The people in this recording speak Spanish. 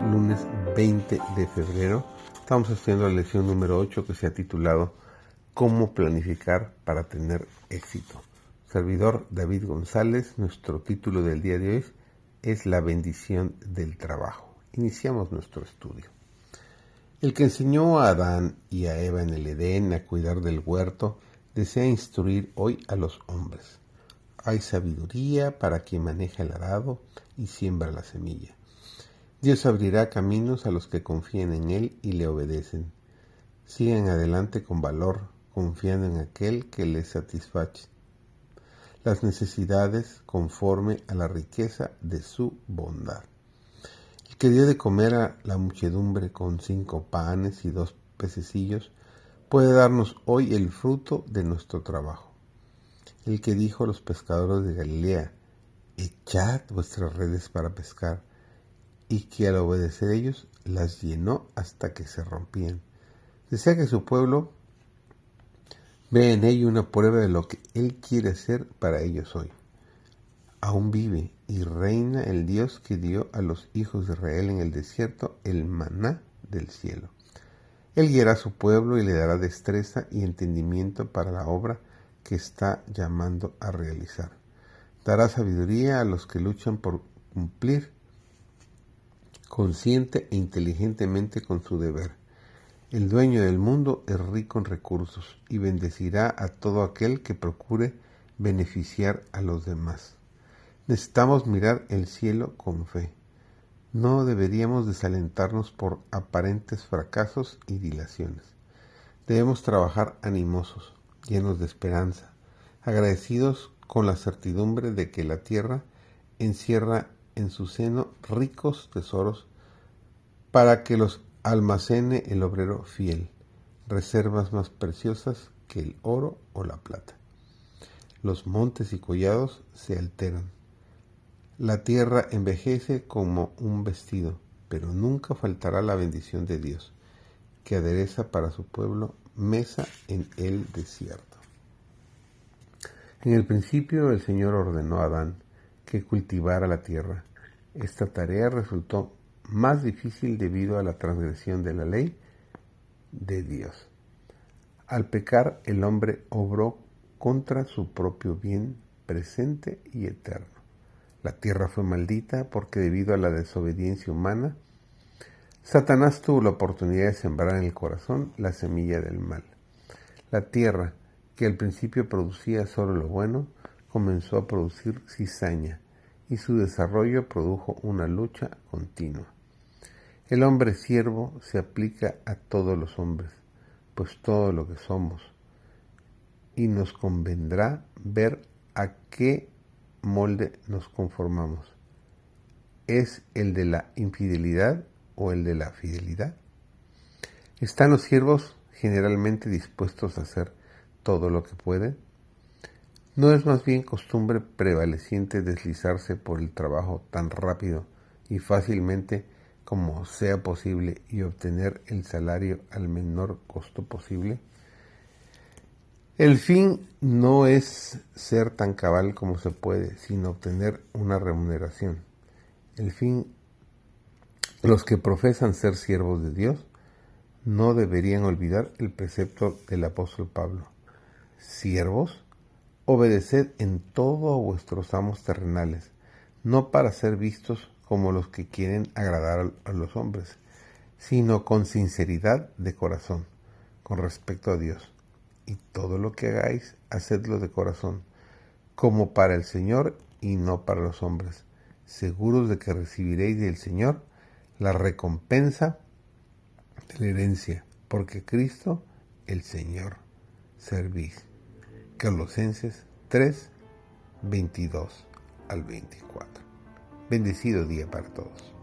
Lunes 20 de febrero. Estamos haciendo la lección número 8 que se ha titulado Cómo planificar para tener éxito. Servidor David González, nuestro título del día de hoy es La bendición del trabajo. Iniciamos nuestro estudio. El que enseñó a Adán y a Eva en el Edén a cuidar del huerto, desea instruir hoy a los hombres. Hay sabiduría para quien maneja el arado y siembra la semilla. Dios abrirá caminos a los que confíen en Él y le obedecen. Sigan adelante con valor, confiando en aquel que les satisface las necesidades conforme a la riqueza de su bondad. El que dio de comer a la muchedumbre con cinco panes y dos pececillos puede darnos hoy el fruto de nuestro trabajo. El que dijo a los pescadores de Galilea, echad vuestras redes para pescar, y que al obedecer ellos las llenó hasta que se rompían. Desea que su pueblo vea en ello una prueba de lo que Él quiere hacer para ellos hoy. Aún vive y reina el Dios que dio a los hijos de Israel en el desierto el maná del cielo. Él guiará a su pueblo y le dará destreza y entendimiento para la obra que está llamando a realizar. Dará sabiduría a los que luchan por cumplir consciente e inteligentemente con su deber. El dueño del mundo es rico en recursos y bendecirá a todo aquel que procure beneficiar a los demás. Necesitamos mirar el cielo con fe. No deberíamos desalentarnos por aparentes fracasos y dilaciones. Debemos trabajar animosos, llenos de esperanza, agradecidos con la certidumbre de que la tierra encierra en su seno ricos tesoros para que los almacene el obrero fiel, reservas más preciosas que el oro o la plata. Los montes y collados se alteran. La tierra envejece como un vestido, pero nunca faltará la bendición de Dios, que adereza para su pueblo mesa en el desierto. En el principio el Señor ordenó a Adán que cultivara la tierra. Esta tarea resultó más difícil debido a la transgresión de la ley de Dios. Al pecar el hombre obró contra su propio bien presente y eterno. La tierra fue maldita porque debido a la desobediencia humana, Satanás tuvo la oportunidad de sembrar en el corazón la semilla del mal. La tierra, que al principio producía solo lo bueno, comenzó a producir cizaña y su desarrollo produjo una lucha continua. El hombre siervo se aplica a todos los hombres, pues todo lo que somos, y nos convendrá ver a qué molde nos conformamos. ¿Es el de la infidelidad o el de la fidelidad? ¿Están los siervos generalmente dispuestos a hacer todo lo que pueden? ¿No es más bien costumbre prevaleciente deslizarse por el trabajo tan rápido y fácilmente como sea posible y obtener el salario al menor costo posible? El fin no es ser tan cabal como se puede, sino obtener una remuneración. El fin, los que profesan ser siervos de Dios, no deberían olvidar el precepto del apóstol Pablo. Siervos, Obedeced en todo a vuestros amos terrenales, no para ser vistos como los que quieren agradar a los hombres, sino con sinceridad de corazón, con respecto a Dios. Y todo lo que hagáis, hacedlo de corazón, como para el Señor y no para los hombres, seguros de que recibiréis del Señor la recompensa de la herencia, porque Cristo, el Señor, servís. Colosenses 3, 22 al 24. Bendecido día para todos.